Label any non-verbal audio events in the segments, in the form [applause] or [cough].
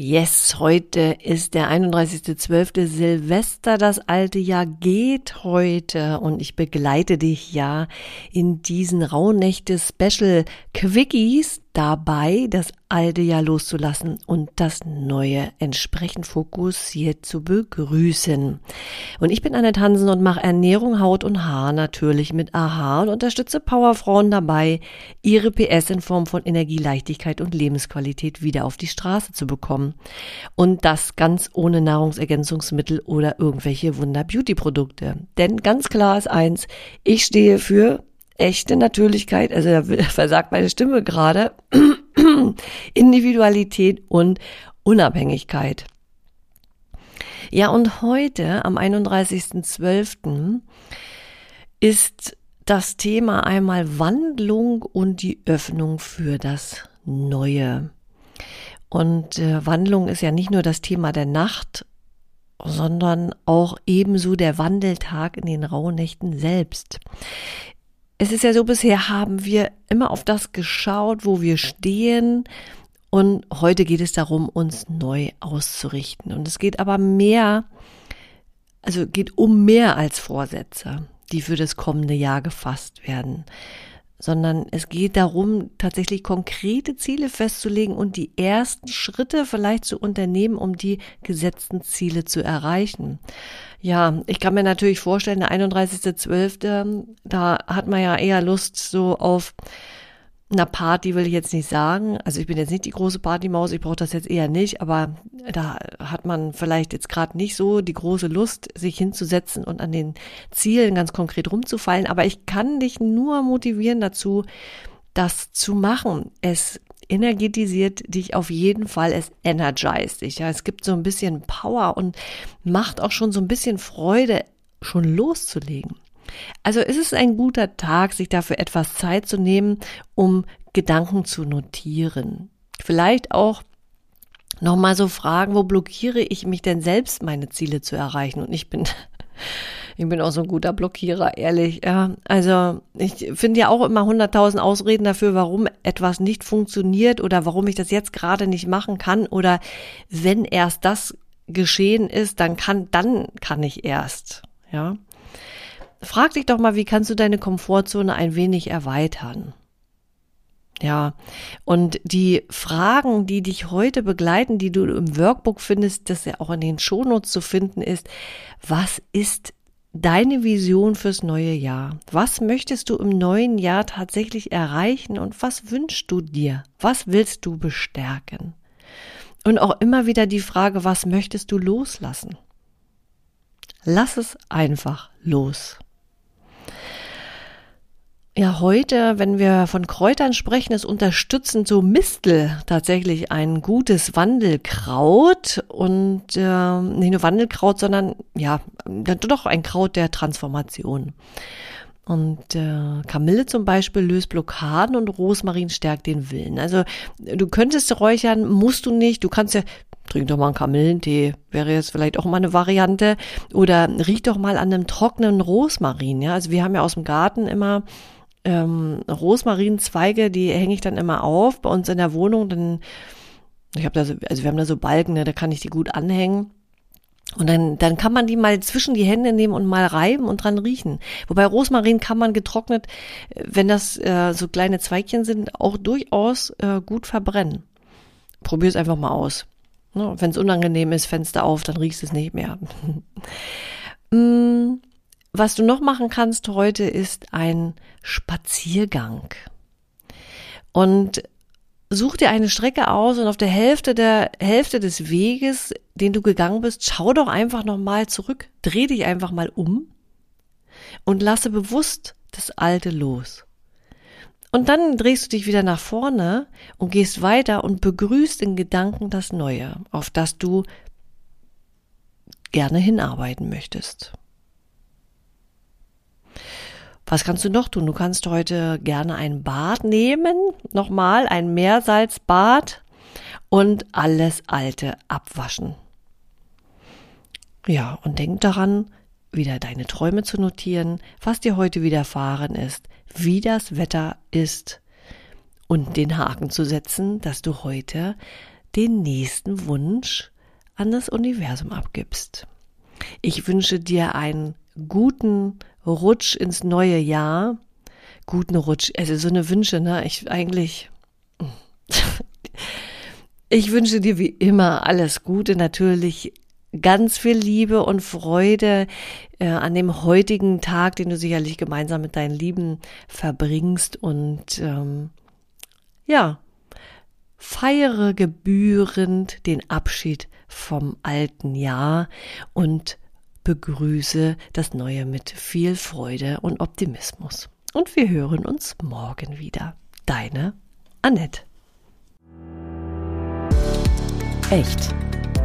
Yes, heute ist der 31.12. Silvester. Das alte Jahr geht heute und ich begleite dich ja in diesen Rauhnächte Special Quickies dabei, das alte Jahr loszulassen und das neue entsprechend fokussiert zu begrüßen. Und ich bin Annette Hansen und mache Ernährung, Haut und Haar natürlich mit AHA und unterstütze Powerfrauen dabei, ihre PS in Form von Energie, Leichtigkeit und Lebensqualität wieder auf die Straße zu bekommen. Und das ganz ohne Nahrungsergänzungsmittel oder irgendwelche Wunder-Beauty-Produkte. Denn ganz klar ist eins, ich stehe für echte Natürlichkeit, also da [laughs] versagt meine Stimme gerade, [clears throat] Individualität und Unabhängigkeit. Ja, und heute, am 31.12., ist das Thema einmal Wandlung und die Öffnung für das Neue. Und äh, Wandlung ist ja nicht nur das Thema der Nacht, sondern auch ebenso der Wandeltag in den Rauhnächten selbst es ist ja so, bisher haben wir immer auf das geschaut, wo wir stehen. Und heute geht es darum, uns neu auszurichten. Und es geht aber mehr, also geht um mehr als Vorsätze, die für das kommende Jahr gefasst werden sondern es geht darum, tatsächlich konkrete Ziele festzulegen und die ersten Schritte vielleicht zu unternehmen, um die gesetzten Ziele zu erreichen. Ja, ich kann mir natürlich vorstellen, der 31.12., da hat man ja eher Lust so auf einer Party will ich jetzt nicht sagen. Also ich bin jetzt nicht die große Partymaus, ich brauche das jetzt eher nicht, aber da hat man vielleicht jetzt gerade nicht so die große Lust, sich hinzusetzen und an den Zielen ganz konkret rumzufallen. Aber ich kann dich nur motivieren dazu, das zu machen. Es energetisiert dich auf jeden Fall, es energized dich. Ja, es gibt so ein bisschen Power und macht auch schon so ein bisschen Freude, schon loszulegen. Also ist es ein guter Tag, sich dafür etwas Zeit zu nehmen, um Gedanken zu notieren. Vielleicht auch nochmal so fragen, wo blockiere ich mich denn selbst, meine Ziele zu erreichen? Und ich bin, [laughs] ich bin auch so ein guter Blockierer, ehrlich. Ja, also ich finde ja auch immer hunderttausend Ausreden dafür, warum etwas nicht funktioniert oder warum ich das jetzt gerade nicht machen kann oder wenn erst das geschehen ist, dann kann, dann kann ich erst. Ja frag dich doch mal, wie kannst du deine Komfortzone ein wenig erweitern? Ja, und die Fragen, die dich heute begleiten, die du im Workbook findest, das ja auch in den Shownotes zu finden ist, was ist deine Vision fürs neue Jahr? Was möchtest du im neuen Jahr tatsächlich erreichen und was wünschst du dir? Was willst du bestärken? Und auch immer wieder die Frage, was möchtest du loslassen? Lass es einfach los. Ja, heute, wenn wir von Kräutern sprechen, ist unterstützend so Mistel tatsächlich ein gutes Wandelkraut und äh, nicht nur Wandelkraut, sondern ja, doch ein Kraut der Transformation. Und äh, Kamille zum Beispiel löst Blockaden und Rosmarin stärkt den Willen. Also du könntest räuchern, musst du nicht. Du kannst ja, trink doch mal einen Kamillentee, wäre jetzt vielleicht auch mal eine Variante. Oder riech doch mal an einem trockenen Rosmarin. Ja, also wir haben ja aus dem Garten immer ähm, Rosmarinzweige, die hänge ich dann immer auf bei uns in der Wohnung. Dann, ich habe da so, also wir haben da so Balken, ne, da kann ich die gut anhängen. Und dann, dann kann man die mal zwischen die Hände nehmen und mal reiben und dran riechen. Wobei Rosmarin kann man getrocknet, wenn das äh, so kleine Zweigchen sind, auch durchaus äh, gut verbrennen. Probier es einfach mal aus. Ne? Wenn es unangenehm ist, Fenster auf, dann riechst es nicht mehr. [laughs] mm, was du noch machen kannst heute ist ein Spaziergang. Und such dir eine Strecke aus und auf der Hälfte der Hälfte des Weges, den du gegangen bist, schau doch einfach nochmal zurück, dreh dich einfach mal um und lasse bewusst das Alte los. Und dann drehst du dich wieder nach vorne und gehst weiter und begrüßt in Gedanken das Neue, auf das du gerne hinarbeiten möchtest. Was kannst du noch tun? Du kannst heute gerne ein Bad nehmen, nochmal ein Meersalzbad und alles Alte abwaschen. Ja, und denk daran, wieder deine Träume zu notieren, was dir heute widerfahren ist, wie das Wetter ist und den Haken zu setzen, dass du heute den nächsten Wunsch an das Universum abgibst. Ich wünsche dir einen guten Rutsch ins neue Jahr. Guten Rutsch, also so eine Wünsche, ne? Ich eigentlich. [laughs] Ich wünsche dir wie immer alles Gute, natürlich ganz viel Liebe und Freude äh, an dem heutigen Tag, den du sicherlich gemeinsam mit deinen Lieben verbringst und ähm, ja, feiere gebührend den Abschied vom alten Jahr und begrüße das Neue mit viel Freude und Optimismus. Und wir hören uns morgen wieder. Deine Annette. Echt.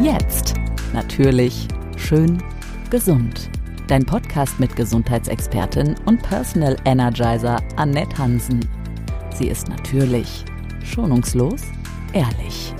Jetzt. Natürlich. Schön. Gesund. Dein Podcast mit Gesundheitsexpertin und Personal Energizer Annette Hansen. Sie ist natürlich, schonungslos, ehrlich.